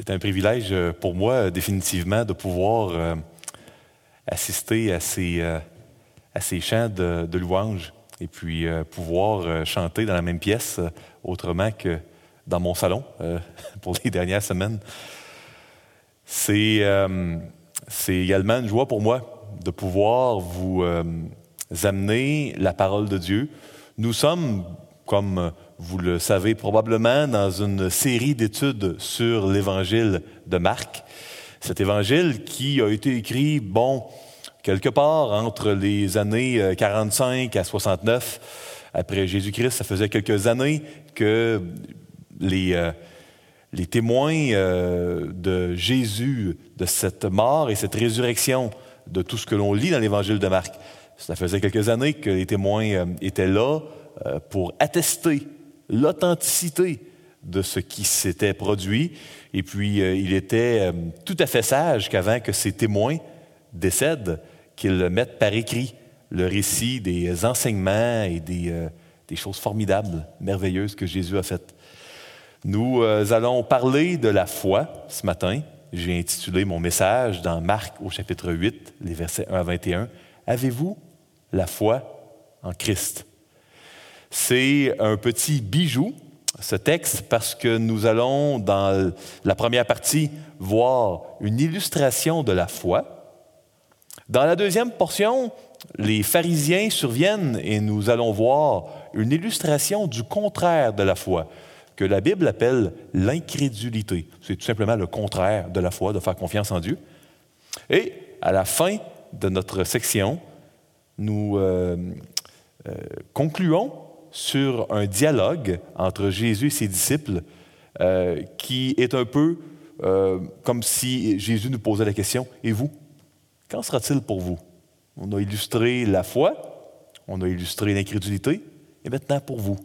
C'est un privilège euh, pour moi, euh, définitivement, de pouvoir euh, assister à ces, à ces chants de, de louange et puis pouvoir chanter dans la même pièce autrement que dans mon salon pour les dernières semaines. C'est, c'est également une joie pour moi de pouvoir vous amener la parole de Dieu. Nous sommes, comme vous le savez probablement, dans une série d'études sur l'évangile de Marc. Cet évangile qui a été écrit, bon, quelque part entre les années 45 euh, à 69 après Jésus-Christ. Ça faisait quelques années que les, euh, témoins euh, de Jésus, de cette mort et cette résurrection, de tout ce que l'on lit dans l'évangile de Marc, ça faisait quelques années que les témoins étaient là pour attester l'authenticité de ce qui s'était produit. Et puis, euh, il était euh, tout à fait sage qu'avant que ses témoins décèdent, qu'ils mettent par écrit le récit des enseignements et des, euh, des choses formidables, merveilleuses que Jésus a faites. Nous allons parler de la foi ce matin. J'ai intitulé mon message dans Marc au chapitre 8, les versets 1 à 21. Avez-vous la foi en Christ? C'est un petit bijou, ce texte, parce que nous allons, dans la première partie, voir une illustration de la foi. Dans la deuxième portion, les pharisiens surviennent et nous allons voir une illustration du contraire de la foi, que la Bible appelle l'incrédulité. C'est tout simplement le contraire de la foi, de faire confiance en Dieu. Et à la fin de notre section, nous euh, euh, concluons sur un dialogue entre Jésus et ses disciples euh, qui est un peu euh, comme si Jésus nous posait la question, et vous, qu'en sera-t-il pour vous? On a illustré la foi, on a illustré l'incrédulité, et maintenant pour vous.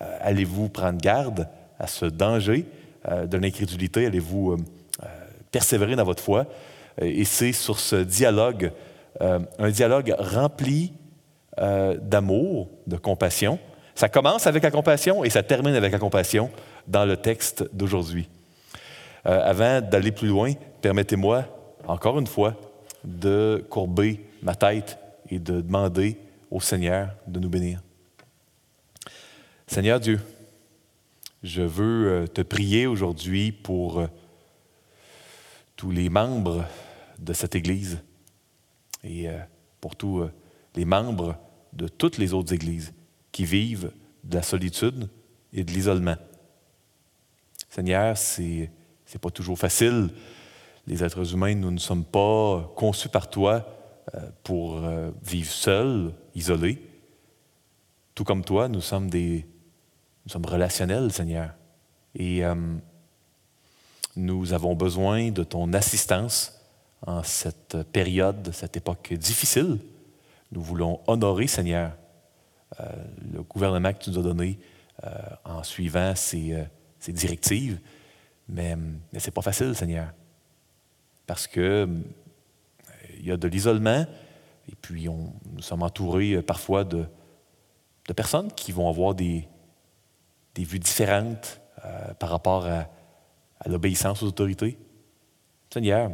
Euh, allez-vous prendre garde à ce danger de l'incrédulité? Allez-vous persévérer dans votre foi? Et c'est sur ce dialogue, un dialogue rempli euh, d'amour, de compassion. Ça commence avec la compassion et ça termine avec la compassion dans le texte d'aujourd'hui. Euh, avant d'aller plus loin, permettez-moi, encore une fois, de courber ma tête et de demander au Seigneur de nous bénir. Seigneur Dieu, je veux euh, te prier aujourd'hui pour tous les membres de cette Église et pour tous les membres de toutes les autres églises qui vivent de la solitude et de l'isolement. Seigneur, ce n'est pas toujours facile. Les êtres humains, nous ne sommes pas conçus par toi euh, pour euh, vivre seuls, isolés. Tout comme toi, nous sommes des, nous sommes relationnels, Seigneur. Et euh, nous avons besoin de ton assistance en cette période, cette époque difficile nous voulons honorer, Seigneur, euh, le gouvernement que tu nous as donné euh, en suivant ses, euh, directives. Mais, mais ce n'est pas facile, Seigneur. Parce que il y a de l'isolement, et puis nous sommes entourés parfois de, personnes qui vont avoir des, des vues différentes par rapport à, à l'obéissance aux autorités. Seigneur,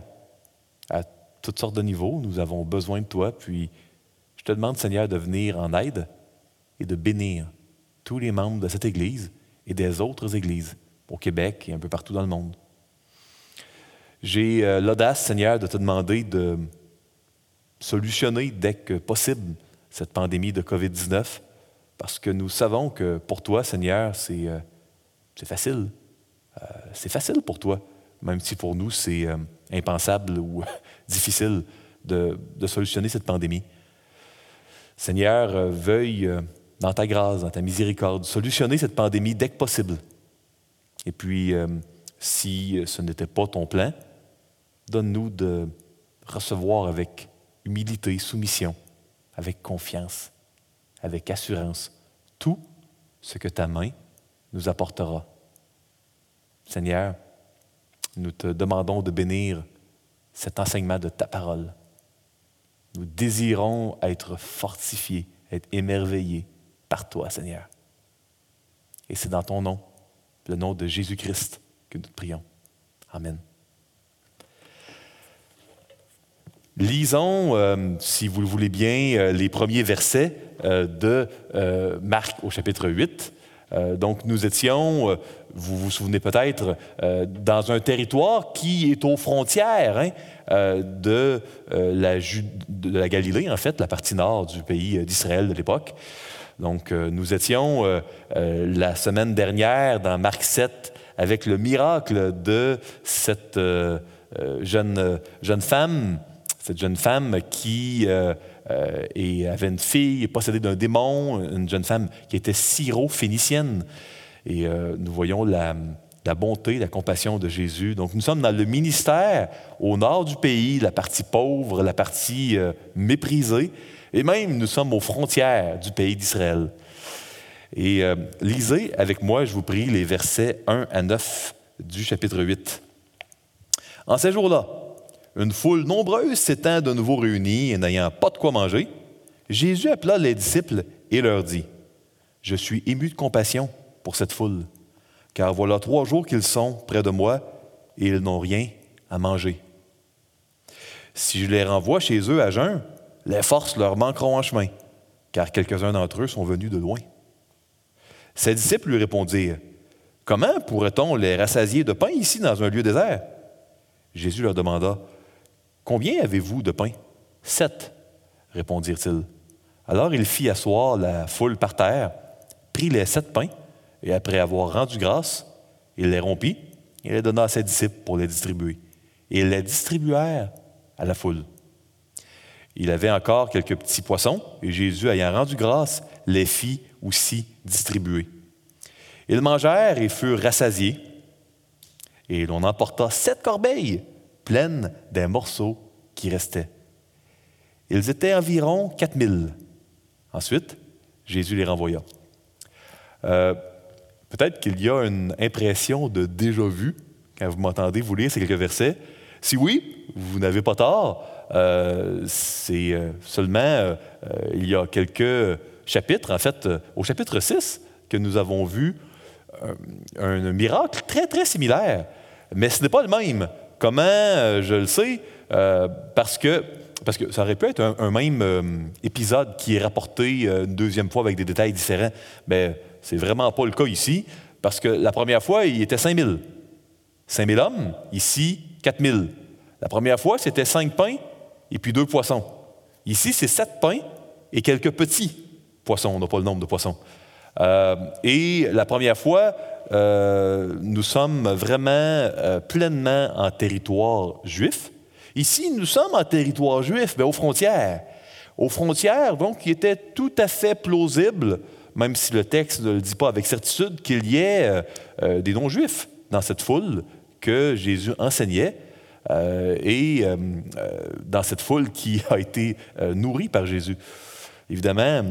à toutes sortes de niveaux, nous avons besoin de toi, puis te demande, Seigneur, de venir en aide et de bénir tous les membres de cette Église et des autres Églises au Québec et un peu partout dans le monde. J'ai euh, l'audace, Seigneur, de te demander de solutionner dès que possible cette pandémie de COVID-19, parce que nous savons que pour toi, Seigneur, c'est euh, facile. Euh, c'est facile pour toi, même si pour nous, c'est impensable ou difficile de solutionner cette pandémie. Seigneur, euh, veuille, euh, dans ta grâce, dans ta miséricorde, solutionner cette pandémie dès que possible. Et puis, euh, si ce n'était pas ton plan, donne-nous de recevoir avec humilité, soumission, avec confiance, avec assurance, tout ce que ta main nous apportera. Seigneur, nous te demandons de bénir cet enseignement de ta parole. Nous désirons être fortifiés, être émerveillés par toi, Seigneur. Et c'est dans ton nom, le nom de Jésus-Christ, que nous te prions. Amen. Lisons, euh, si vous le voulez bien, euh, les premiers versets euh, de Marc au chapitre 8. donc nous étions, vous vous souvenez peut-être, dans un territoire qui est aux frontières hein, de, la de la Galilée, en fait, la partie nord du pays d'Israël de l'époque. Donc nous étions la semaine dernière dans Marc 7 avec le miracle de cette jeune, jeune femme cette jeune femme qui euh, euh, avait une fille possédée d'un démon, une jeune femme qui était syro-phénicienne. Et euh, nous voyons la, bonté, la compassion de Jésus. Donc nous sommes dans le ministère au nord du pays, la partie pauvre, la partie méprisée, et même nous sommes aux frontières du pays d'Israël. Et lisez avec moi, je vous prie, les versets 1 à 9 du chapitre 8. En ces jours-là, une foule nombreuse s'étant de nouveau réunie et n'ayant pas de quoi manger, Jésus appela les disciples et leur dit, Je suis ému de compassion pour cette foule, car voilà trois jours qu'ils sont près de moi et ils n'ont rien à manger. Si je les renvoie chez eux à jeun, les forces leur manqueront en chemin, car quelques-uns d'entre eux sont venus de loin. Ses disciples lui répondirent, Comment pourrait-on les rassasier de pain ici dans un lieu désert? Jésus leur demanda, Combien avez-vous de pain Sept, répondirent-ils. Alors il fit asseoir la foule par terre, prit les sept pains, et après avoir rendu grâce, il les rompit et les donna à ses disciples pour les distribuer. Et ils les distribuèrent à la foule. Il avait encore quelques petits poissons, et Jésus, ayant rendu grâce, les fit aussi distribuer. Ils mangèrent et furent rassasiés, et l'on emporta sept corbeilles pleines des morceaux qui restaient. Ils étaient environ 4000. Ensuite, Jésus les renvoya. Euh, peut-être qu'il y a une impression de déjà-vu quand vous m'entendez vous lire ces quelques versets. Si oui, vous n'avez pas tort. Euh, c'est euh, seulement il y a quelques chapitres, en fait, au chapitre 6, que nous avons vu un miracle très, très similaire. Mais ce n'est pas le même. Comment euh, je le sais? Euh, parce, que, parce que ça aurait pu être un, même euh, épisode qui est rapporté une deuxième fois avec des détails différents. Mais c'est vraiment pas le cas ici, parce que la première fois, il était 5000. 5000 hommes, ici, 4000. La première fois, c'était cinq pains et puis deux poissons. Ici, c'est sept pains et quelques petits poissons. On n'a pas le nombre de poissons. et la première fois, euh, nous sommes vraiment euh, pleinement en territoire juif. Ici, nous sommes en territoire juif, mais aux frontières. Aux frontières, donc, il était tout à fait plausible, même si le texte ne le dit pas avec certitude, qu'il y ait euh, des non-juifs dans cette foule que Jésus enseignait. et dans cette foule qui a été nourrie par Jésus. Évidemment,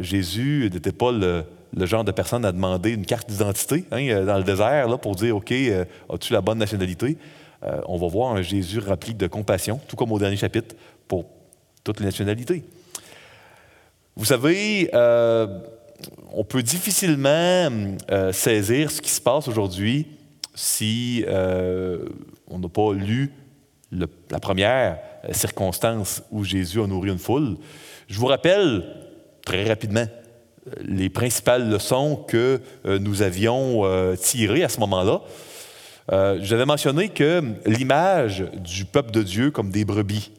Jésus n'était pas le, genre de personne à demander une carte d'identité hein, euh, dans le désert là, pour dire OK, euh, as-tu la bonne nationalité? Euh, On va voir un Jésus rempli de compassion, tout comme au dernier chapitre, pour toutes les nationalités. Vous savez, on peut difficilement saisir ce qui se passe aujourd'hui si on n'a pas lu la première circonstance où Jésus a nourri une foule. Je vous rappelle très rapidement les principales leçons que euh, nous avions euh, tirées à ce moment-là. Euh, j'avais mentionné que l'image du peuple de Dieu comme des brebis,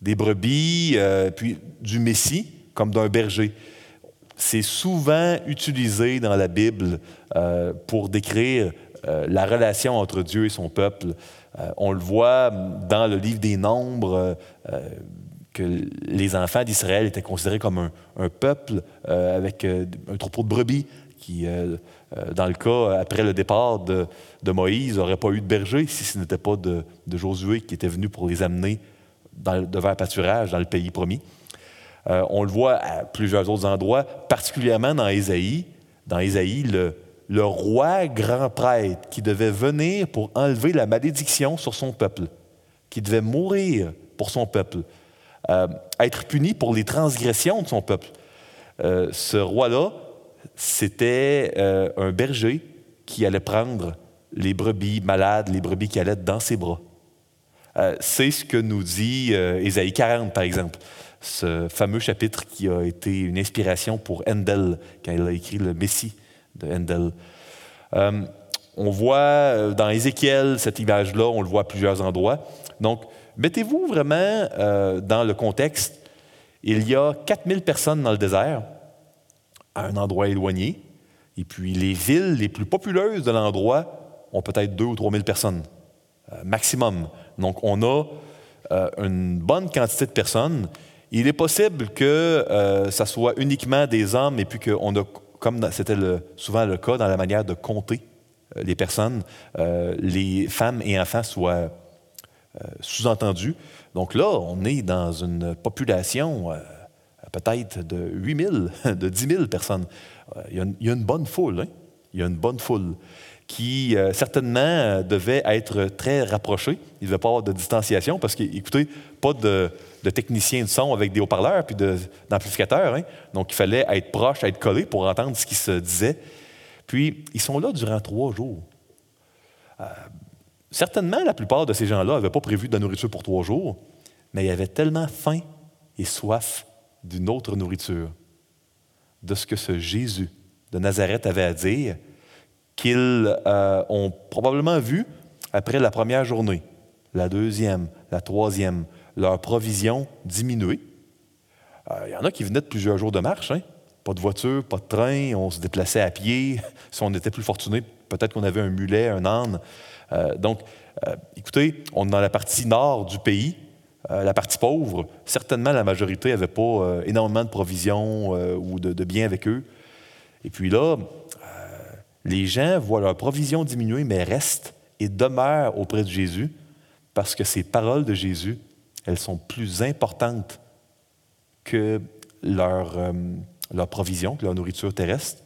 des brebis, puis du Messie comme d'un berger, c'est souvent utilisé dans la Bible pour décrire la relation entre Dieu et son peuple. on le voit dans le livre des Nombres que les enfants d'Israël étaient considérés comme un, peuple euh, avec euh, un troupeau de brebis qui, euh, dans le cas, après le départ de, Moïse, n'aurait pas eu de berger si ce n'était pas de, Josué qui était venu pour les amener dans, le pâturage dans le pays promis. On le voit à plusieurs autres endroits, particulièrement dans Ésaïe. Dans Ésaïe, le, roi grand prêtre qui devait venir pour enlever la malédiction sur son peuple, qui devait mourir pour son peuple, euh, être puni pour les transgressions de son peuple. Euh, ce roi-là, c'était euh, un berger qui allait prendre les brebis malades, les brebis qui allaient dans ses bras. Euh, c'est ce que nous dit euh, Ésaïe 40, par exemple, ce fameux chapitre qui a été une inspiration pour Handel quand il a écrit le Messie de Handel. Euh, on voit dans Ézéchiel cette image-là, on le voit à plusieurs endroits. Donc, mettez-vous vraiment dans le contexte. Il y a 4000 personnes dans le désert, à un endroit éloigné, et puis les villes les plus populeuses de l'endroit ont peut-être 2 ou 3 000 personnes, maximum. Donc, on a euh, une bonne quantité de personnes. Il est possible que euh, ça soit uniquement des hommes et puis qu'on a, comme c'était souvent le cas dans la manière de compter euh, les personnes, les femmes et enfants soient sous-entendus. Donc là, on est dans une population peut-être de 8 000, de 10 000 personnes. Il y a une, bonne foule. Hein? Il y a une bonne foule qui euh, certainement euh, devait être très rapproché. Il ne devait pas avoir de distanciation parce qu'écoutez, pas de, technicien de son avec des haut-parleurs puis d'amplificateurs. Hein. Donc, il fallait être proche, être collé pour entendre ce qui se disait. Puis, ils sont là durant trois jours. Euh, certainement, la plupart de ces gens-là n'avaient pas prévu de la nourriture pour trois jours, mais ils avaient tellement faim et soif d'une autre nourriture, de ce que ce Jésus de Nazareth avait à dire, qu'ils euh, ont probablement vu après la première journée, la deuxième, la troisième, leur provision diminuer. Euh, il y en a qui venaient de plusieurs jours de marche, hein? pas de voiture, pas de train, on se déplaçait à pied. Si on était plus fortuné, peut-être qu'on avait un mulet, un âne. Euh, donc, écoutez, on est dans la partie nord du pays, la partie pauvre. Certainement, la majorité n'avait pas énormément de provisions ou de, de biens avec eux. Et puis là, les gens voient leur provision diminuer, mais restent et demeurent auprès de Jésus parce que ces paroles de Jésus, elles sont plus importantes que leur, euh, provision, que leur nourriture terrestre,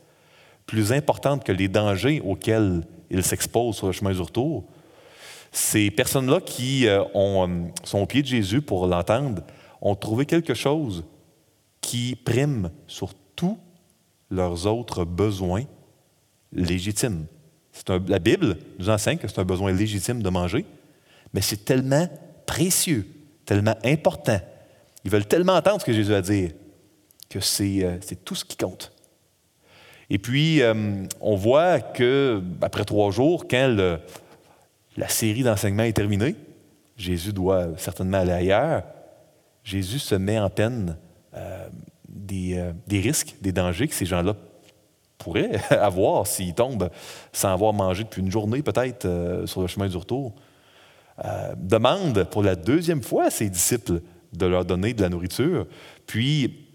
plus importantes que les dangers auxquels ils s'exposent sur le chemin du retour. Ces personnes-là qui euh, euh, sont au pied de Jésus pour l'entendre ont trouvé quelque chose qui prime sur tous leurs autres besoins légitime. la Bible nous enseigne que c'est un besoin légitime de manger, mais c'est tellement précieux, tellement important. Ils veulent tellement entendre ce que Jésus a à dire que c'est, euh, tout ce qui compte. Et puis, euh, on voit que après trois jours, quand la série d'enseignements est terminée, Jésus doit certainement aller ailleurs. Jésus se met en peine euh, des, des risques, des dangers que ces gens-là pourrait avoir s'il tombe sans avoir mangé depuis une journée peut-être euh, sur le chemin du retour. Euh, demande pour la deuxième fois à ses disciples de leur donner de la nourriture. Puis,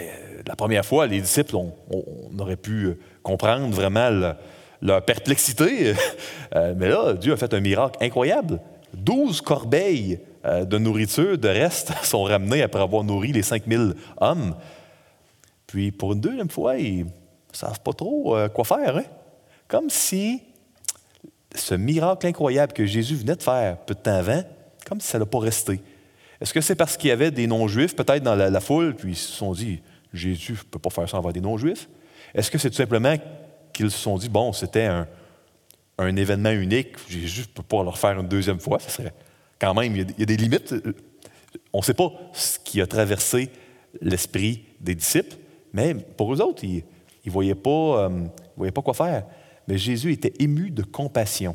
euh, la première fois, les disciples, on, aurait pu comprendre vraiment leur perplexité. mais là, Dieu a fait un miracle incroyable. Douze corbeilles de nourriture, de reste, sont ramenées après avoir nourri les 5000 hommes. Puis, pour une deuxième fois, ne savent pas trop euh, quoi faire. Hein? Comme si ce miracle incroyable que Jésus venait de faire peu de temps avant, comme si ça n'a pas resté. Est-ce que c'est parce qu'il y avait des non-juifs peut-être dans la, foule, puis ils se sont dit, Jésus ne peut pas faire ça avoir des non-juifs? Est-ce que c'est tout simplement qu'ils se sont dit, bon, c'était un, événement unique, Jésus ne peut pas leur faire une deuxième fois, ça serait quand même, il y a, des limites. On ne sait pas ce qui a traversé l'esprit des disciples, mais pour eux autres, ils, il ne voyait, pas, euh, pas quoi faire. Mais Jésus était ému de compassion.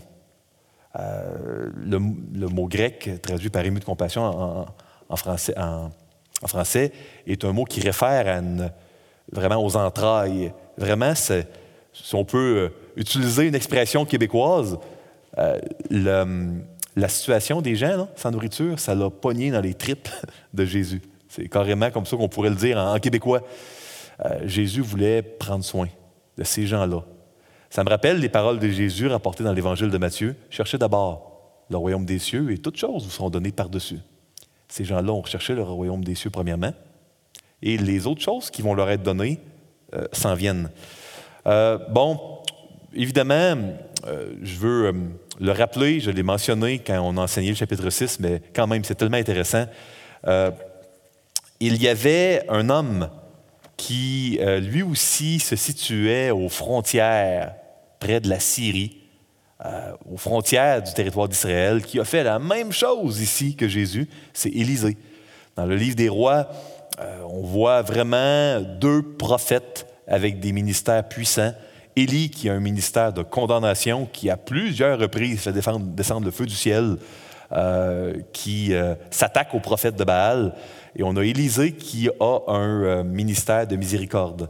Euh, le, mot grec traduit par ému de compassion en, français, est un mot qui réfère à vraiment aux entrailles. Vraiment, si on peut euh, utiliser une expression québécoise, la situation des gens sans nourriture, ça l'a pogné dans les tripes de Jésus. C'est carrément comme ça qu'on pourrait le dire en québécois. Euh, Jésus voulait prendre soin de ces gens-là. Ça me rappelle les paroles de Jésus rapportées dans l'Évangile de Matthieu. Cherchez d'abord le royaume des cieux et toutes choses vous seront données par-dessus. Ces gens-là ont recherché le royaume des cieux premièrement et les autres choses qui vont leur être données euh, s'en viennent. Euh, bon, évidemment, je veux le rappeler, je l'ai mentionné quand on a enseigné le chapitre 6, mais quand même, c'est tellement intéressant. il y avait un homme qui euh, lui aussi se situait aux frontières près de la Syrie. aux frontières du territoire d'Israël, qui a fait la même chose ici que Jésus, c'est Élisée. Dans le livre des rois, on voit vraiment deux prophètes avec des ministères puissants. Élie, qui a un ministère de condamnation, qui à plusieurs reprises fait descendre le feu du ciel, euh, qui euh, s'attaque aux prophètes de Baal. Et on a Élisée qui a un euh, ministère de miséricorde,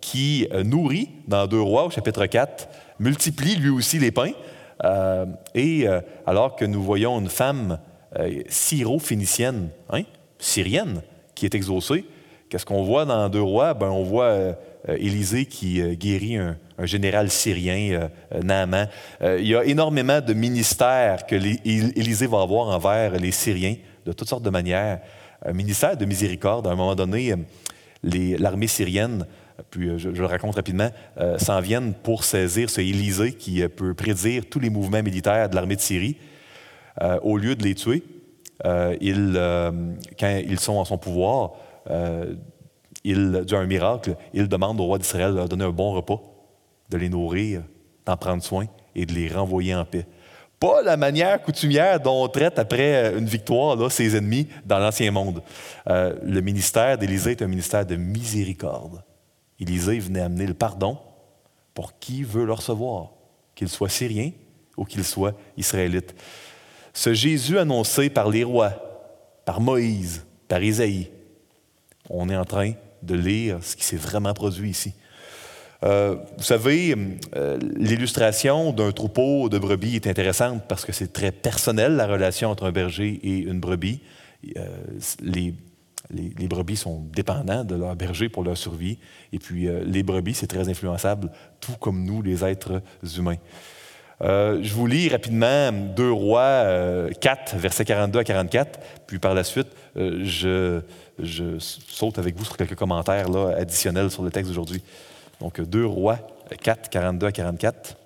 qui nourrit, dans Deux Rois, au chapitre 4, multiplie lui aussi les pains. et alors que nous voyons une femme syro-phénicienne, hein, syrienne, qui est exaucée, qu'est-ce qu'on voit dans Deux Rois? Ben, on voit euh, Élisée qui euh, guérit un, général syrien, euh, Naaman. il y a énormément de ministères que Élisée va avoir envers les Syriens, de toutes sortes de manières. Un ministère de miséricorde. À un moment donné, l'armée syrienne, puis je, le raconte rapidement, s'en viennent pour saisir ce Élisée qui peut prédire tous les mouvements militaires de l'armée de Syrie. au lieu de les tuer, quand ils sont en son pouvoir, il, un miracle, il demande au roi d'Israël de donner un bon repas, de les nourrir, d'en prendre soin et de les renvoyer en paix. Pas la manière coutumière dont on traite après une victoire là, ses ennemis dans l'Ancien Monde. Euh, le ministère d'Élisée est un ministère de miséricorde. Élisée venait amener le pardon pour qui veut le recevoir, qu'il soit syrien ou qu'il soit israélite. Ce Jésus annoncé par les rois, par Moïse, par Isaïe, on est en train de lire ce qui s'est vraiment produit ici. Euh, vous savez, euh, l'illustration d'un troupeau de brebis est intéressante parce que c'est très personnel, la relation entre un berger et une brebis. Euh, les, brebis sont dépendants de leur berger pour leur survie. Et puis, les brebis, c'est très influençable, tout comme nous, les êtres humains. je vous lis rapidement 2 Rois 4, versets 42 à 44, puis par la suite, je saute avec vous sur quelques commentaires additionnels sur le texte d'aujourd'hui. Donc, 2 Rois 4, 42 à 44.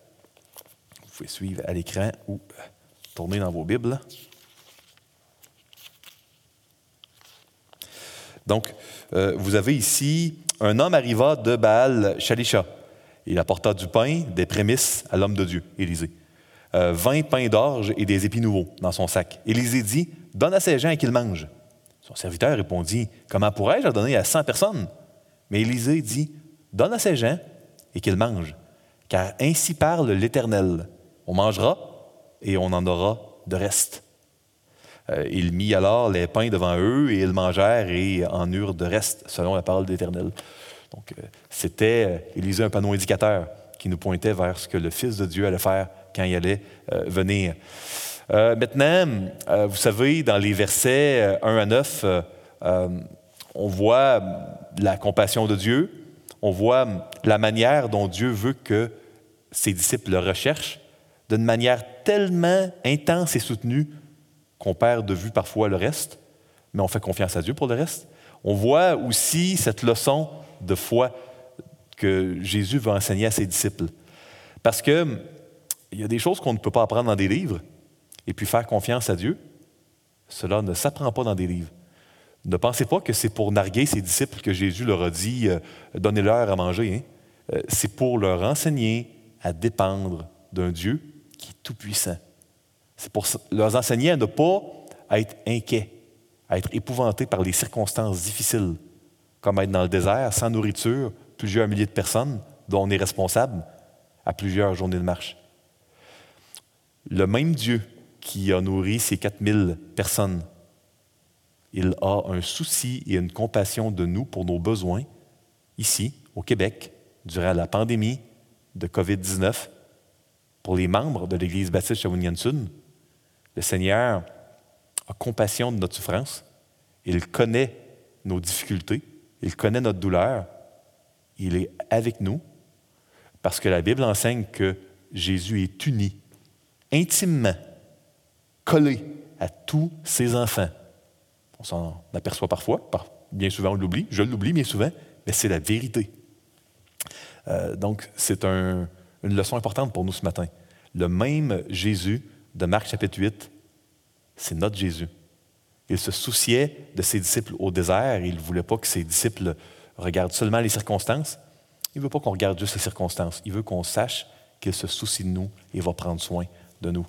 Vous pouvez suivre à l'écran ou tourner dans vos Bibles. Donc, euh, vous avez ici un homme arriva de Baal Shalisha. Il apporta du pain, des prémices à l'homme de Dieu, Élisée. Euh, vingt pains d'orge et des épis nouveaux dans son sac. Élisée dit Donne à ces gens qu'ils mangent. Son serviteur répondit, Comment pourrais-je en donner à cent personnes? Mais Élisée dit, Donne à ces gens et qu'ils mangent, car ainsi parle l'Éternel. On mangera et on en aura de reste. Euh, il mit alors les pains devant eux et ils mangèrent et en eurent de reste, selon la parole de l'Éternel. Donc, euh, c'était, euh, Élisée, un panneau indicateur qui nous pointait vers ce que le Fils de Dieu allait faire quand il allait venir. Euh, maintenant, euh, vous savez, dans les versets 1 euh, à 9, on voit la compassion de Dieu, on voit la manière dont Dieu veut que ses disciples le recherchent d'une manière tellement intense et soutenue qu'on perd de vue parfois le reste, mais on fait confiance à Dieu pour le reste. On voit aussi cette leçon de foi que Jésus veut enseigner à ses disciples. Parce qu'il y a des choses qu'on ne peut pas apprendre dans des livres, et puis faire confiance à Dieu, cela ne s'apprend pas dans des livres. Ne pensez pas que c'est pour narguer ses disciples que Jésus leur a dit euh, donnez-leur à manger. Hein? Euh, c'est pour leur enseigner à dépendre d'un Dieu qui est tout-puissant. C'est pour leur enseigner à ne pas être inquiets, à être épouvantés par les circonstances difficiles, comme être dans le désert sans nourriture, plusieurs milliers de personnes dont on est responsable à plusieurs journées de marche. Le même Dieu qui a nourri ces 4000 personnes. Il a un souci et une compassion de nous pour nos besoins ici, au Québec, durant la pandémie de COVID-19. Pour les membres de l'Église baptiste Shawinigan-Sud, le Seigneur a compassion de notre souffrance. Il connaît nos difficultés. Il connaît notre douleur. Il est avec nous parce que la Bible enseigne que Jésus est uni intimement collé à tous ses enfants. On s'en aperçoit parfois, bien souvent on l'oublie, je l'oublie bien souvent, mais c'est la vérité. Euh, donc, c'est une leçon importante pour nous ce matin. Le même Jésus de Marc chapitre 8, c'est notre Jésus. Il se souciait de ses disciples au désert. Il ne voulait pas que ses disciples regardent seulement les circonstances. Il ne veut pas qu'on regarde juste les circonstances. Il veut qu'on sache qu'il se soucie de nous et va prendre soin de nous.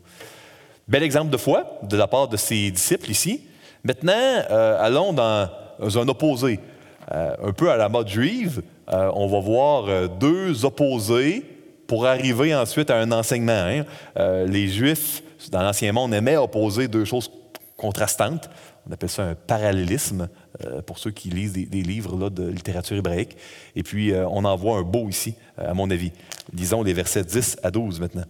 Bel exemple de foi de la part de ses disciples ici. Maintenant, euh, allons dans un opposé. Euh, un peu à la mode juive, euh, on va voir deux opposés pour arriver ensuite à un enseignement. Hein. les Juifs, dans l'Ancien Monde, aimaient opposer deux choses contrastantes. On appelle ça un parallélisme pour ceux qui lisent des, livres là, de littérature hébraïque. Et puis, on en voit un beau ici, à mon avis. Disons les versets 10 à 12 maintenant.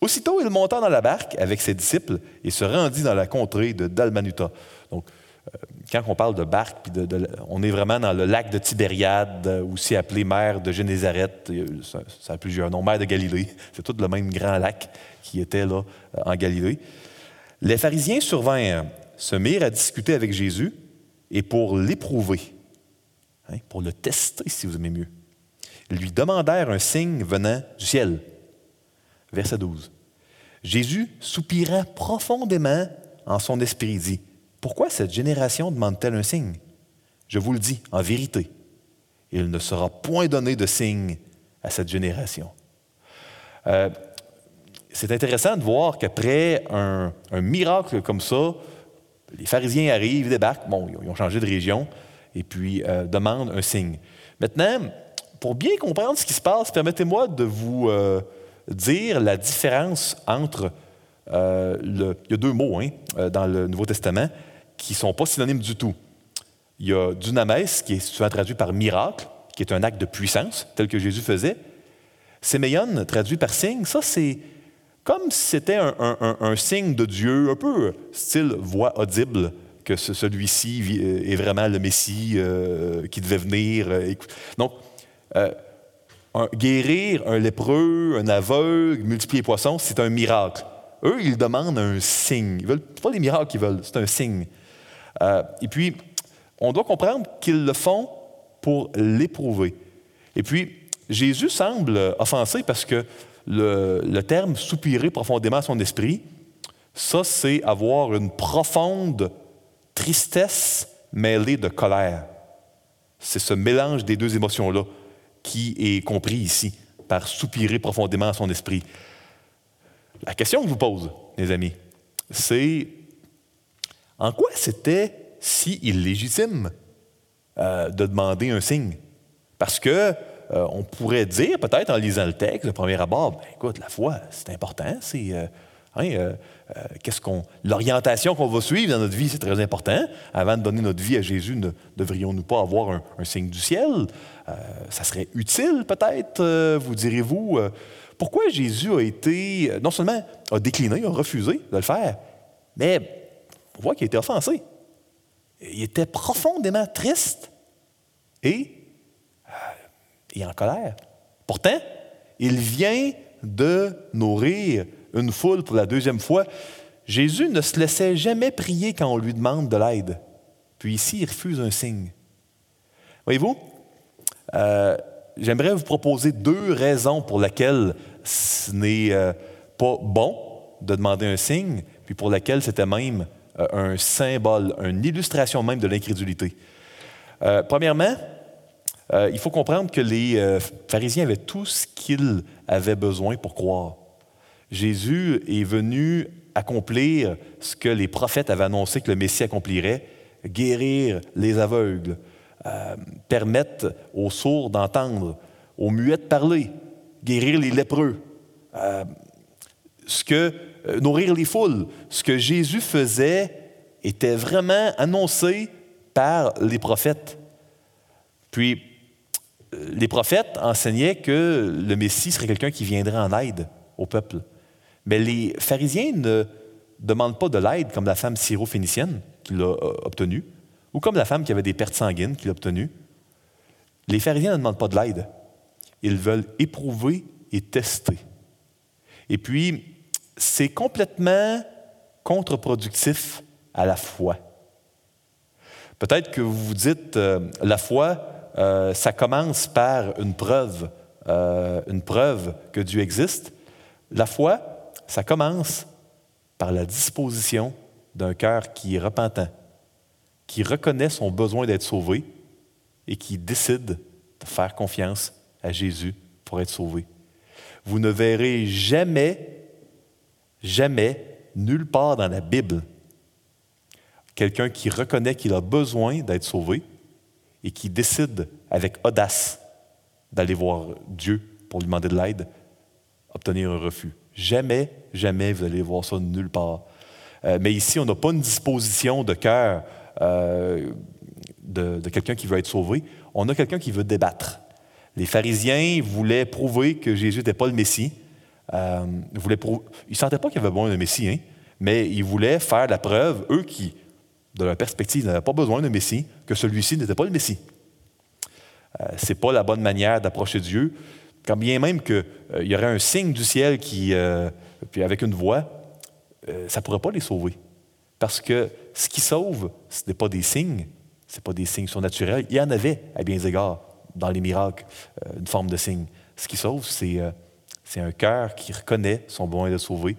Aussitôt, il monta dans la barque avec ses disciples et se rendit dans la contrée de Dalmanuta. Donc, euh, quand on parle de barque, on est vraiment dans le lac de Tibériade, euh, aussi appelé mer de Génézareth. Ça, ça, a plusieurs noms, mer de Galilée. C'est tout le même grand lac qui était là euh, en Galilée. Les pharisiens survinrent, se mirent à discuter avec Jésus et pour l'éprouver, hein, pour le tester si vous aimez mieux, lui demandèrent un signe venant du ciel. Verset 12. Jésus soupira profondément en son esprit, dit, Pourquoi cette génération demande-t-elle un signe? Je vous le dis, en vérité, il ne sera point donné de signe à cette génération. Euh, c'est intéressant de voir qu'après un, miracle comme ça, les pharisiens arrivent, débarquent, bon, ils ont changé de région, et puis euh, demandent un signe. Maintenant, pour bien comprendre ce qui se passe, permettez-moi de vous euh, dire la différence entre il y a deux mots hein, dans le Nouveau Testament qui ne sont pas synonymes du tout. Il y a dunamès, qui est souvent traduit par miracle, qui est un acte de puissance, tel que Jésus faisait. Séméon, traduit par signe, ça c'est comme si c'était un, signe de Dieu, un peu style voix audible, que celui-ci est vraiment le Messie euh, qui devait venir. Donc, guérir un lépreux, un aveugle, multiplier les poissons, c'est un miracle. Eux, ils demandent un signe. Ils veulent pas des miracles qu'ils veulent, c'est un signe. Euh, et puis, on doit comprendre qu'ils le font pour l'éprouver. Et puis, Jésus semble offensé parce que le, terme soupirer profondément à son esprit, ça, c'est avoir une profonde tristesse mêlée de colère. C'est ce mélange des deux émotions-là qui est compris ici par soupirer profondément à son esprit. La question que je vous pose, mes amis, c'est en quoi c'était si illégitime euh, de demander un signe? Parce que euh, on pourrait dire, peut-être en lisant le texte, de premier abord, ben, écoute, la foi, c'est important, c'est euh, hein, qu'est-ce qu'on, l'orientation qu'on va suivre dans notre vie, c'est très important. Avant de donner notre vie à Jésus, ne devrions-nous pas avoir un, signe du ciel? Ça serait utile, peut-être, vous direz-vous. pourquoi Jésus a été, non seulement a décliné, a refusé de le faire, mais on voit qu'il été offensé. Il était profondément triste et, et en colère. Pourtant, il vient de nourrir une foule pour la deuxième fois, Jésus ne se laissait jamais prier quand on lui demande de l'aide. Puis ici, il refuse un signe. Voyez-vous, euh, j'aimerais vous proposer deux raisons pour lesquelles ce n'est euh, pas bon de demander un signe, puis pour lesquelles c'était même euh, un symbole, une illustration même de l'incrédulité. premièrement, il faut comprendre que les pharisiens avaient tout ce qu'ils avaient besoin pour croire. Jésus est venu accomplir ce que les prophètes avaient annoncé que le Messie accomplirait, guérir les aveugles, euh, permettre aux sourds d'entendre, aux muets de parler, guérir les lépreux, euh, ce que, euh, nourrir les foules. Ce que Jésus faisait était vraiment annoncé par les prophètes. Puis, les prophètes enseignaient que le Messie serait quelqu'un qui viendrait en aide au peuple. Mais les pharisiens ne demandent pas de l'aide comme la femme syro-phénicienne qui l'a euh, obtenue, ou comme la femme qui avait des pertes sanguines qui l'a obtenue. Les pharisiens ne demandent pas de l'aide. Ils veulent éprouver et tester. Et puis, c'est complètement contre-productif à la foi. Peut-être que vous vous dites, euh, la foi, euh, ça commence par une preuve, une preuve que Dieu existe. La foi, ça commence par la disposition d'un cœur qui est repentant, qui reconnaît son besoin d'être sauvé et qui décide de faire confiance à Jésus pour être sauvé. Vous ne verrez jamais, jamais, nulle part dans la Bible, quelqu'un qui reconnaît qu'il a besoin d'être sauvé et qui décide avec audace d'aller voir Dieu pour lui demander de l'aide, obtenir un refus. Jamais, jamais vous allez voir ça nulle part. Euh, mais ici, on n'a pas une disposition de cœur euh, de, quelqu'un qui veut être sauvé. On a quelqu'un qui veut débattre. Les pharisiens voulaient prouver que Jésus n'était pas le Messie. Euh, ils ne sentaient pas qu'il y avait besoin d'un Messie, hein, mais ils voulaient faire la preuve, eux qui, de leur perspective, n'avaient pas besoin d'un Messie, que celui-ci n'était pas le Messie. Euh, Ce n'est pas la bonne manière d'approcher Dieu. Quand bien même qu'il euh, y aurait un signe du ciel qui, puis avec une voix, ça ne pourrait pas les sauver. Parce que ce qui sauve, ce n'est pas des signes, ce n'est pas des signes surnaturels. Il y en avait, à bien des égards, dans les miracles, euh, une forme de signe. Ce qui sauve, euh, c'est un cœur qui reconnaît son besoin de sauver,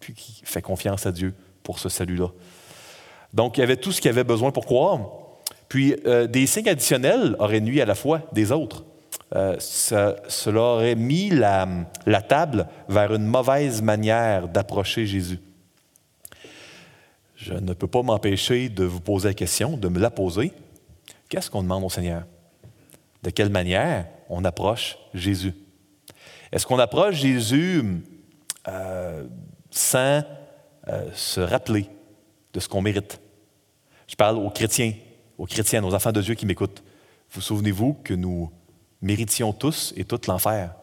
puis qui fait confiance à Dieu pour ce salut-là. Donc, il y avait tout ce qu'il avait besoin pour croire. Puis, euh, des signes additionnels auraient nuit à la foi des autres. cela aurait mis la table vers une mauvaise manière d'approcher Jésus. Je ne peux pas m'empêcher de vous poser la question, de me la poser. Qu'est-ce qu'on demande au Seigneur? De quelle manière on approche Jésus? Est-ce qu'on approche Jésus euh, sans euh, se rappeler de ce qu'on mérite? Je parle aux chrétiens, aux chrétiennes, aux enfants de Dieu qui m'écoutent. Vous souvenez-vous que nous méritions tous et toutes l'enfer?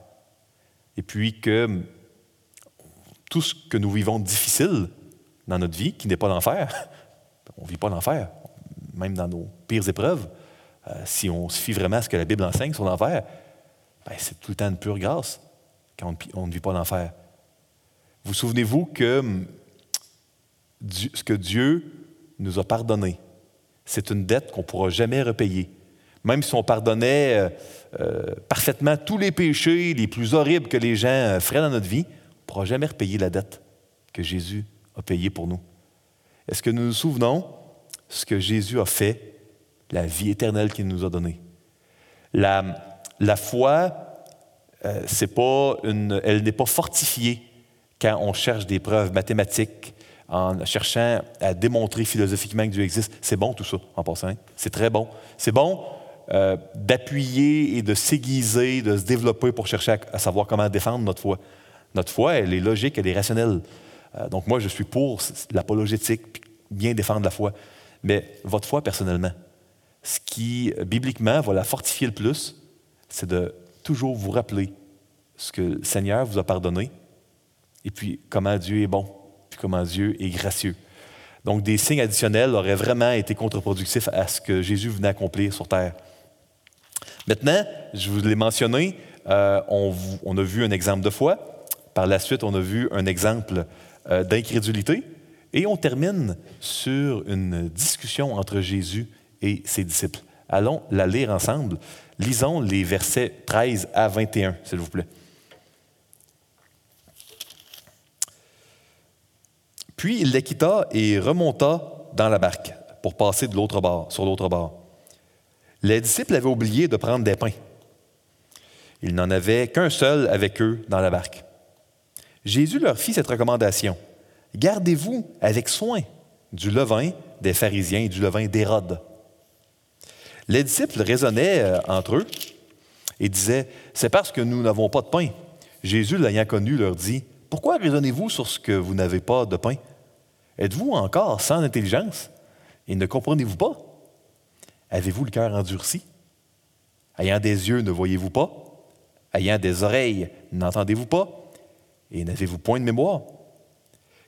Et puis que tout ce que nous vivons difficile, dans notre vie qui n'est pas l'enfer. On ne vit pas l'enfer, même dans nos pires épreuves. Euh, si on se fie vraiment ce que la Bible enseigne sur l'enfer, ben, c'est tout le temps une pure grâce on, ne vit pas l'enfer. Vous souvenez-vous que hum, ce que Dieu nous a pardonné, c'est une dette qu'on ne pourra jamais repayer. Même si on pardonnait euh, euh, parfaitement tous les péchés les plus horribles que les gens feraient dans notre vie, on ne pourra jamais repayer la dette que Jésus a payé pour nous. Est-ce que nous nous souvenons ce que Jésus a fait, la vie éternelle qu'il nous a donnée? La, la foi, euh, elle n'est pas fortifiée quand on cherche des preuves mathématiques, en cherchant à démontrer philosophiquement que Dieu existe. C'est bon tout ça, en passant. C'est très bon. C'est bon euh, d'appuyer et de s'aiguiser, de se développer pour chercher à, savoir comment défendre notre foi. Notre foi, elle est logique, elle est rationnelle. Euh, donc moi, je suis pour l'apologétique, bien défendre la foi. Mais votre foi, personnellement, ce qui, bibliquement, va la fortifier le plus, c'est de toujours vous rappeler ce que le Seigneur vous a pardonné, et puis comment Dieu est bon, puis comment Dieu est gracieux. Donc des signes additionnels auraient vraiment été contre-productifs à ce que Jésus venait accomplir sur terre. Maintenant, je vous l'ai mentionné, euh, on, on, a vu un exemple de foi. Par la suite, on a vu un exemple euh, d'incrédulité. Et on termine sur une discussion entre Jésus et ses disciples. Allons la lire ensemble. Lisons les versets 13 à 21, s'il vous plaît. Puis il les quitta et remonta dans la barque pour passer de l'autre bord, sur l'autre bord. Les disciples avaient oublié de prendre des pains. Il n'en avait qu'un seul avec eux dans la barque. Jésus leur fit cette recommandation. Gardez-vous avec soin du levain des pharisiens et du levain d'Hérode. Les disciples raisonnaient euh, entre eux et disaient, C'est parce que nous n'avons pas de pain. Jésus, l'ayant connu, leur dit, Pourquoi raisonnez-vous sur ce que vous n'avez pas de pain? Êtes-vous encore sans intelligence? Et ne comprenez-vous pas? Avez-vous le cœur endurci? Ayant des yeux, ne voyez-vous pas? Ayant des oreilles, n'entendez-vous pas? Et n'avez-vous point de mémoire?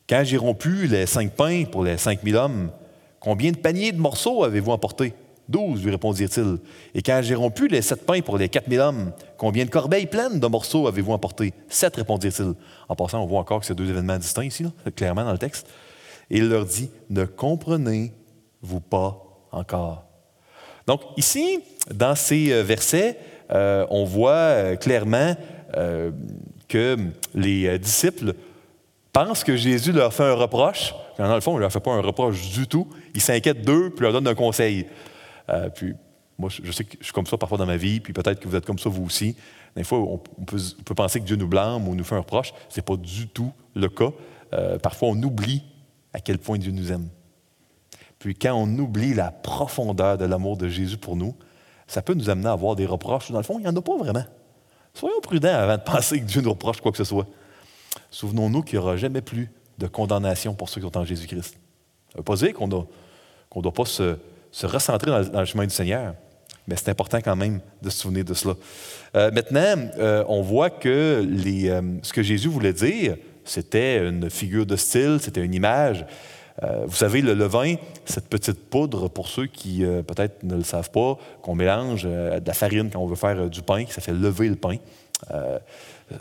Quand j'ai rompu les cinq pains pour les cinq mille hommes, combien de paniers de morceaux avez-vous emportés? Douze, lui répondirent-ils. Et quand j'ai rompu les sept pains pour les quatre mille hommes, combien de corbeilles pleines de morceaux avez-vous emportés? Sept, répondirent-ils. En passant, on voit encore que c'est deux événements distincts ici, clairement dans le texte. Et il leur dit, ne comprenez-vous pas encore? Donc ici, dans ces euh, versets, euh, on voit euh, clairement que les disciples pensent que Jésus leur fait un reproche. Dans le fond, il ne leur fait pas un reproche du tout. Il s'inquiète d'eux, puis leur donne un conseil. Euh, puis, Moi, je sais que je suis comme ça parfois dans ma vie, puis peut-être que vous êtes comme ça vous aussi. Des fois, on peut, penser que Dieu nous blâme ou nous fait un reproche. Ce n'est pas du tout le cas. Euh, parfois, on oublie à quel point Dieu nous aime. Puis quand on oublie la profondeur de l'amour de Jésus pour nous, ça peut nous amener à avoir des reproches. Dans le fond, il n'y en a pas vraiment. Soyons prudents avant de penser que Dieu nous reproche quoi que ce soit. Souvenons-nous qu'il n'y aura jamais plus de condamnation pour ceux qui sont en Jésus-Christ. Ça ne veut pas dire qu'on ne doit pas se, recentrer dans, le chemin du Seigneur, mais c'est important quand même de se souvenir de cela. Euh, maintenant, euh, on voit que euh, ce que Jésus voulait dire, c'était une figure de style, c'était une image. vous savez, le levain, cette petite poudre, pour ceux qui peut-être ne le savent pas, qu'on mélange de la farine quand on veut faire du pain, ça fait lever le pain.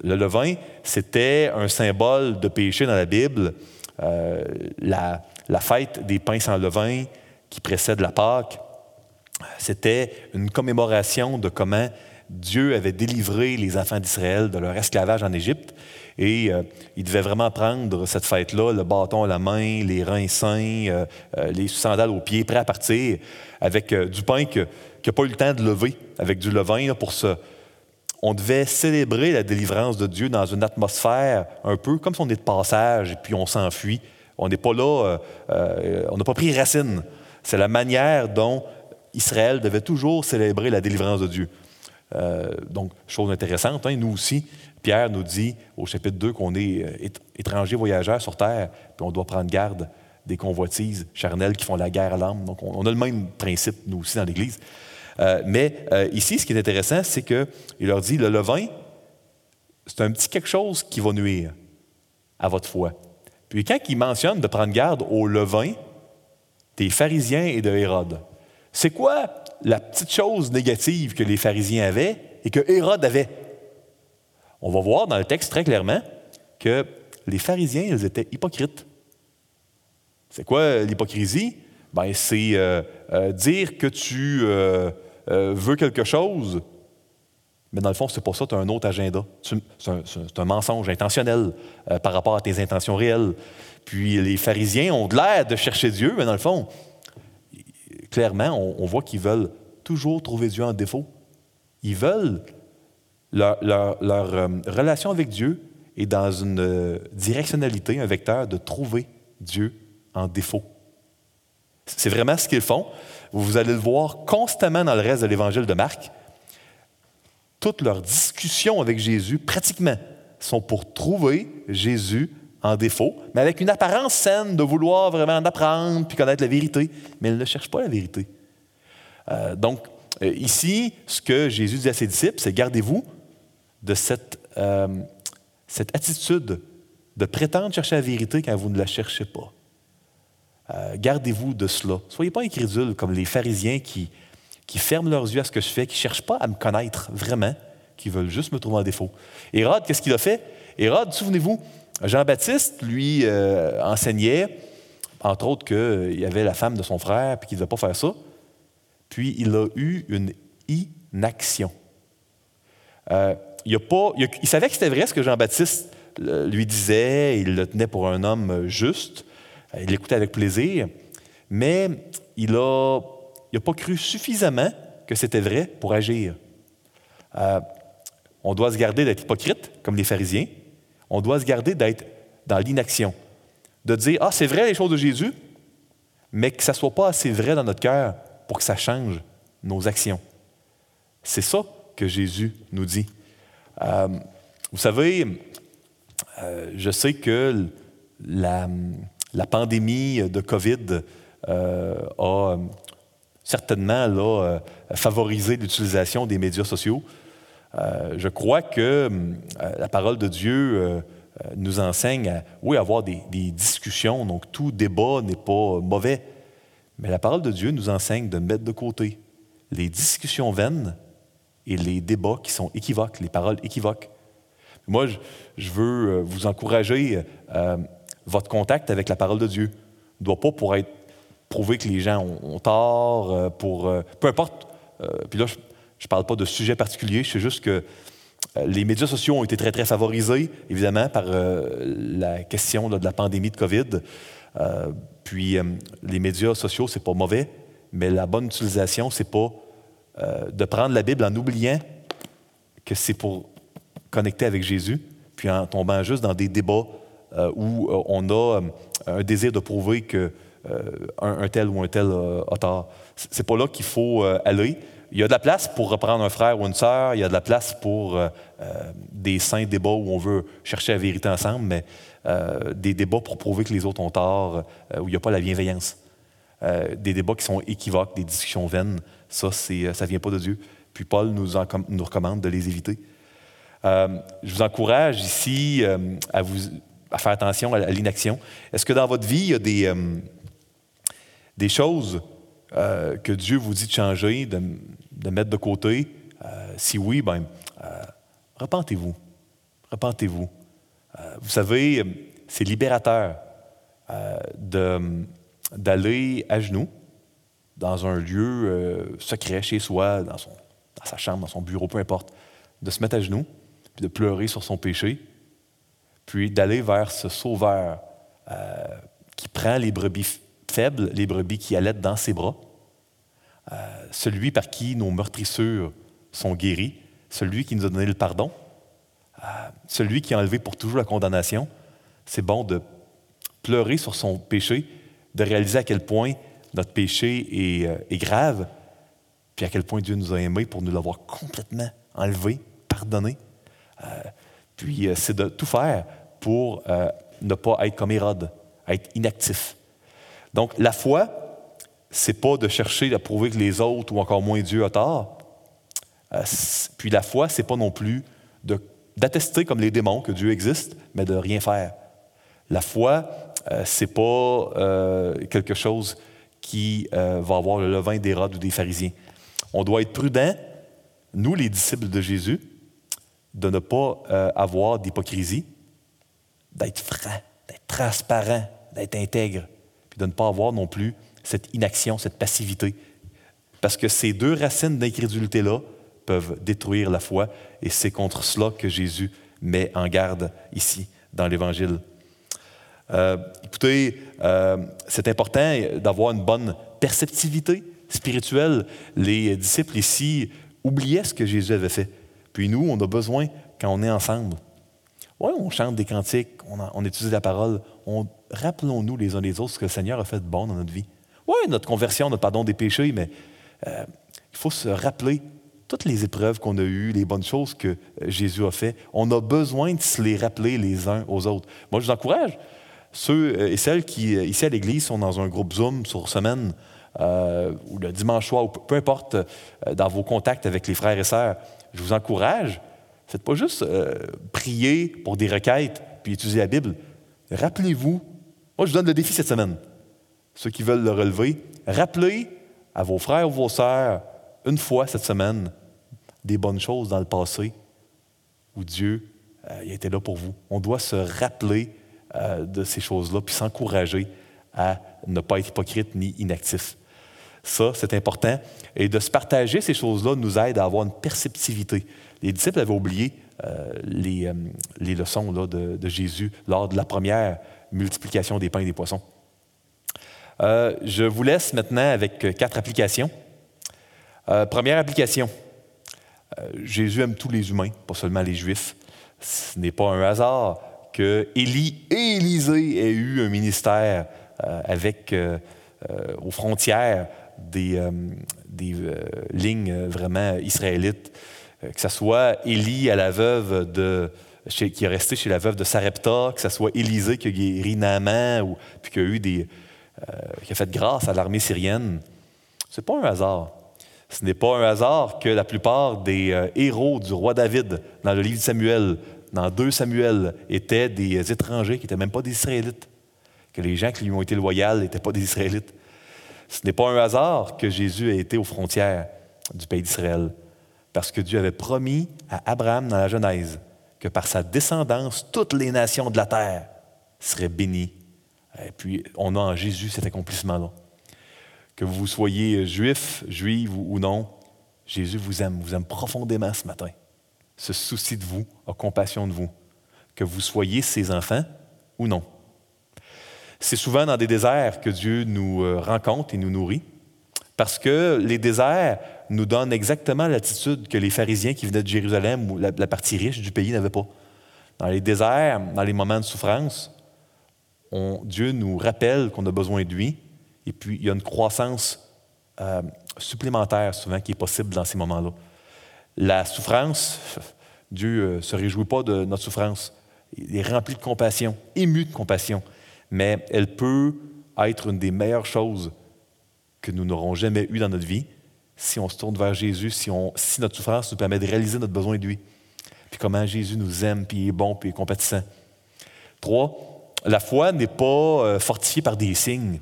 le levain, c'était un symbole de péché dans la Bible. la fête des pains sans levain qui précède la Pâque, c'était une commémoration de comment Dieu avait délivré les enfants d'Israël de leur esclavage en Égypte. Et euh, ils devaient vraiment prendre cette fête-là, le bâton à la main, les reins sains, euh, euh, les sandales aux pieds, prêts à partir, avec du pain qui n'a pas eu le temps de lever, avec du levain pour se. On devait célébrer la délivrance de Dieu dans une atmosphère un peu comme si on est de passage et puis on s'enfuit. On n'est pas là, on n'a pas pris racine. C'est la manière dont Israël devait toujours célébrer la délivrance de Dieu. Euh, donc, chose intéressante, hein, nous aussi, Pierre nous dit au chapitre 2 qu'on est euh, étrangers voyageurs sur terre, puis on doit prendre garde des convoitises charnelles qui font la guerre à l'âme. Donc, on, a le même principe, nous aussi, dans l'Église. Euh, mais ici, ce qui est intéressant, c'est qu'il leur dit, le levain, c'est un petit quelque chose qui va nuire à votre foi. Puis quand il mentionne de prendre garde au levain des pharisiens et de Hérode, c'est quoi la petite chose négative que les pharisiens avaient et que Hérode avait? On va voir dans le texte très clairement que les pharisiens, ils étaient hypocrites. C'est quoi l'hypocrisie? Ben, c'est euh, euh, dire que tu euh, veux quelque chose, mais dans le fond, c'est pas ça, tu as un autre agenda. C'est un, mensonge intentionnel par rapport à tes intentions réelles. Puis les pharisiens ont l'air de chercher Dieu, mais dans le fond, clairement, on, voit qu'ils veulent toujours trouver Dieu en défaut. Ils veulent leur, euh, relation avec Dieu est dans une euh, directionnalité, un vecteur de trouver Dieu en défaut. C'est vraiment ce qu'ils font. Vous allez le voir constamment dans le reste de l'évangile de Marc. Toutes leurs discussions avec Jésus, pratiquement, sont pour trouver Jésus en défaut, mais avec une apparence saine de vouloir vraiment apprendre puis connaître la vérité. Mais elle ne cherche pas la vérité. Euh, donc, euh, ici, ce que Jésus dit à ses disciples, c'est gardez-vous de cette, euh, cette attitude de prétendre chercher la vérité quand vous ne la cherchez pas. gardez-vous de cela. Soyez pas incrédules comme les pharisiens qui, qui ferment leurs yeux à ce que je fais, qui ne cherchent pas à me connaître vraiment, qui veulent juste me trouver en défaut. Hérode, qu'est-ce qu'il a fait? Hérode, souvenez-vous, Jean-Baptiste, lui, euh, enseignait, entre autres, qu'il y avait la femme de son frère, puis qu'il ne devait pas faire ça. Puis il a eu une inaction. Euh, il, pas, il, savait que c'était vrai ce que Jean-Baptiste euh, lui disait, il le tenait pour un homme juste, il l'écoutait avec plaisir, mais il n'a il pas cru suffisamment que c'était vrai pour agir. on doit se garder d'être hypocrite, comme les pharisiens, on doit se garder d'être dans l'inaction, de dire, ah, c'est vrai les choses de Jésus, mais que ça ne soit pas assez vrai dans notre cœur pour que ça change nos actions. C'est ça que Jésus nous dit. Euh, vous savez, euh, je sais que la, pandémie de COVID euh, a certainement là, favorisé l'utilisation des médias sociaux. Euh, je crois que euh, la parole de Dieu euh, nous enseigne à, oui, avoir des, discussions, donc tout débat n'est pas mauvais, mais la parole de Dieu nous enseigne de mettre de côté les discussions vaines et les débats qui sont équivoques, les paroles équivoques. Moi, je, veux vous encourager votre contact avec la parole de Dieu. ne doit pas pour être prouver que les gens ont, tort, pour peu importe. puis là, je ne parle pas de sujet particulier, sais juste que euh, les médias sociaux ont été très, très favorisés, évidemment, par euh, la question de la pandémie de COVID. Euh, puis, les médias sociaux, ce n'est pas mauvais, mais la bonne utilisation, ce n'est pas euh, de prendre la Bible en oubliant que c'est pour connecter avec Jésus, puis en tombant juste dans des débats euh, où euh, on a un désir de prouver que un, tel ou un tel a tort. C'est pas là qu'il faut aller. Il y a de la place pour reprendre un frère ou une sœur, il y a de la place pour des saints débats où on veut chercher la vérité ensemble, mais des débats pour prouver que les autres ont tort, où il n'y a pas la bienveillance. des débats qui sont équivoques, des discussions vaines, ça, ça ne vient pas de Dieu. Puis Paul nous, nous recommande de les éviter. Euh, je vous encourage ici euh, à, vous, à faire attention à, l'inaction. Est-ce que dans votre vie, il y a des, euh, des choses que Dieu vous dit de changer, de, mettre de côté? si oui, ben, repentez-vous. Repentez-vous. vous savez, c'est libérateur d'aller à genoux dans un lieu secret chez soi, dans, son, dans sa chambre, dans son bureau, peu importe, de se mettre à genoux, puis de pleurer sur son péché, puis d'aller vers ce sauveur euh, qui prend les brebis faibles, les brebis qui allaitent dans ses bras, euh, celui par qui nos meurtrissures sont guéries, celui qui nous a donné le pardon, euh, celui qui a enlevé pour toujours la condamnation. C'est bon de pleurer sur son péché, de réaliser à quel point notre péché est, est grave, puis à quel point Dieu nous a aimés pour nous l'avoir complètement enlevé, pardonné. Euh, puis euh, c'est de tout faire pour euh, ne pas être comme Hérode, être inactif. Donc la foi, c'est pas de chercher à prouver que les autres ou encore moins Dieu a tort. puis la foi, c'est pas non plus d'attester comme les démons que Dieu existe, mais de rien faire. La foi, c'est pas quelque chose qui va avoir le levain d'Hérode ou des pharisiens. On doit être prudent, nous les disciples de Jésus, de ne pas euh, avoir d'hypocrisie, d'être franc, d'être transparent, d'être intègre, puis de ne pas avoir non plus cette inaction, cette passivité. Parce que ces deux racines d'incrédulité-là peuvent détruire la foi, et c'est contre cela que Jésus met en garde ici, dans l'Évangile. Euh, écoutez, euh, c'est important d'avoir une bonne perceptivité spirituelle. Les disciples ici oubliaient ce que Jésus avait fait. Puis nous, on a besoin, quand on est ensemble, oui, on chante des cantiques, on, étudie la parole, on, rappelons-nous les uns les autres ce que le Seigneur a fait de bon dans notre vie. Oui, notre conversion, notre pardon des péchés, mais euh, il faut se rappeler toutes les épreuves qu'on a eues, les bonnes choses que euh, Jésus a fait. On a besoin de se les rappeler les uns aux autres. Moi, je vous encourage, ceux euh, et celles qui, ici à l'Église, sont dans un groupe Zoom sur semaine, ou le dimanche soir, ou peu importe, dans vos contacts avec les frères et sœurs, je vous encourage, faites pas juste prier pour des requêtes puis étudier la Bible. Rappelez-vous, moi je vous donne le défi cette semaine, ceux qui veulent le relever, rappelez à vos frères ou vos sœurs une fois cette semaine des bonnes choses dans le passé où Dieu euh, a été là pour vous. On doit se rappeler euh, de ces choses-là puis s'encourager à ne pas être hypocrite ni inactif. Ça, c'est important. Et de se partager ces choses-là nous aide à avoir une perceptivité. Les disciples avaient oublié euh, les, euh, les, leçons de, Jésus lors de la première multiplication des pains et des poissons. Euh, je vous laisse maintenant avec quatre applications. première application. Jésus aime tous les humains, pas seulement les Juifs. Ce n'est pas un hasard que Élie et Élisée aient eu un ministère avec, aux frontières des, euh, des euh, lignes vraiment israélites, euh, que ce soit Élie à la veuve de, qui est resté chez la veuve de Sarepta, que ce soit Élisée qui a guéri Naaman, ou, puis qui a, eu des, qui a fait grâce à l'armée syrienne. Ce n'est pas un hasard. Ce n'est pas un hasard que la plupart des héros du roi David dans le livre de Samuel, dans 2 Samuel, étaient des étrangers qui n'étaient même pas des Israélites. Que les gens qui lui ont été loyaux n'étaient pas des Israélites. Ce n'est pas un hasard que Jésus a été aux frontières du pays d'Israël, parce que Dieu avait promis à Abraham dans la Genèse que par sa descendance, toutes les nations de la terre seraient bénies. Et puis, on a en Jésus cet accomplissement-là. Que vous soyez juif, juive ou non, Jésus vous aime, vous aime profondément ce matin. Se soucie de vous, a compassion de vous. Que vous soyez ses enfants ou non. C'est souvent dans des déserts que Dieu nous euh, rencontre et nous nourrit, parce que les déserts nous donne exactement l'attitude que les pharisiens qui venaient de Jérusalem ou la, la partie riche du pays n'avaient pas. Dans les déserts, dans les moments de souffrance, Dieu nous rappelle qu'on a besoin de lui, et puis il y a une croissance euh, supplémentaire souvent qui est possible dans ces moments-là. La souffrance, Dieu ne se réjouit pas de notre souffrance. Il est rempli de compassion, ému de compassion, mais elle peut être une des meilleures choses que nous n'aurons jamais eues dans notre vie si on se tourne vers Jésus, si, on- notre souffrance nous permet de réaliser notre besoin de lui. Puis comment Jésus nous aime, puis il est bon, puis il est compatissant. Trois, la foi n'est pas euh, fortifiée par des signes,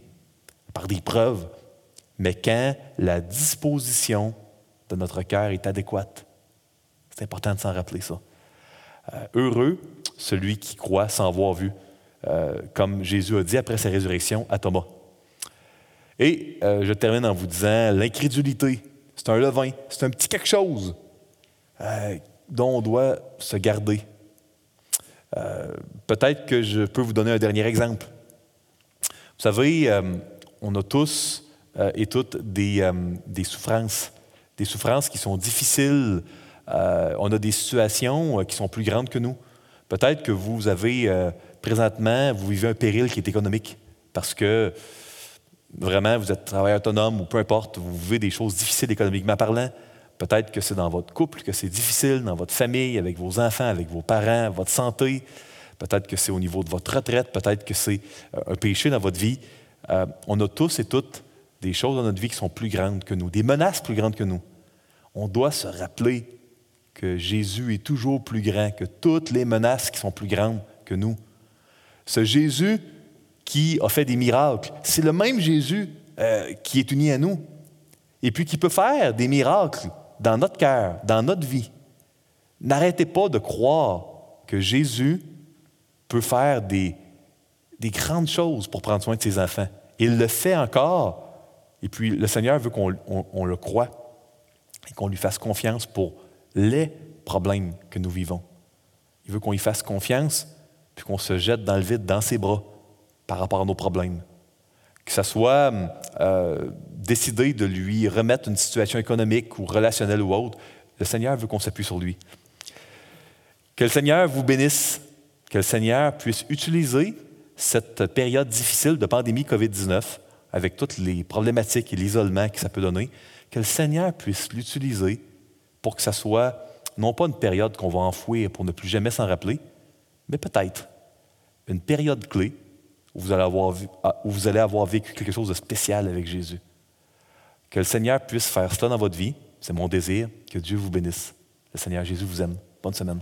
par des preuves, mais quand la disposition de notre cœur est adéquate. C'est important de s'en rappeler ça. Euh, heureux celui qui croit sans voir vu, euh, comme Jésus a dit après sa résurrection à Thomas. Et euh, je termine en vous disant, l'incrédulité, c'est un levain, c'est un petit quelque chose euh, dont on doit se garder. Euh, Peut-être que je peux vous donner un dernier exemple. Vous savez, on a tous et toutes des, des souffrances, des souffrances qui sont difficiles. On a des situations qui sont plus grandes que nous. Peut-être que vous avez présentement, vous vivez un péril qui est économique parce que vraiment vous êtes travailleur autonome ou peu importe, vous vivez des choses difficiles économiquement parlant. Peut-être que c'est dans votre couple que c'est difficile, dans votre famille, avec vos enfants, avec vos parents, votre santé. Peut-être que c'est au niveau de votre retraite, peut-être que c'est euh, un péché dans votre vie. Euh, on a tous et toutes des choses dans notre vie qui sont plus grandes que nous, des menaces plus grandes que nous. On doit se rappeler que Jésus est toujours plus grand que toutes les menaces qui sont plus grandes que nous. Ce Jésus qui a fait des miracles, c'est le même Jésus euh, qui est uni à nous et puis qui peut faire des miracles dans notre cœur, dans notre vie. N'arrêtez pas de croire que Jésus peut faire des, des grandes choses pour prendre soin de ses enfants. Il le fait encore. Et puis le Seigneur veut qu'on on- le croie et qu'on lui fasse confiance pour les problèmes que nous vivons. Il veut qu'on y fasse confiance puis qu'on se jette dans le vide, dans ses bras, par rapport à nos problèmes. Que ce soit euh, décider de lui remettre une situation économique ou relationnelle ou autre, le Seigneur veut qu'on s'appuie sur lui. Que le Seigneur vous bénisse, que le Seigneur puisse utiliser cette période difficile de pandémie COVID-19, avec toutes les problématiques et l'isolement que ça peut donner, que le Seigneur puisse l'utiliser pour que ça soit non pas une période qu'on va enfouir pour ne plus jamais s'en rappeler, mais peut-être une période clé où vous, allez avoir, ah, où vous allez avoir vécu quelque chose de spécial avec Jésus. Que le Seigneur puisse faire cela dans votre vie, c'est mon désir, que Dieu vous bénisse. Le Seigneur Jésus vous aime. Bonne semaine.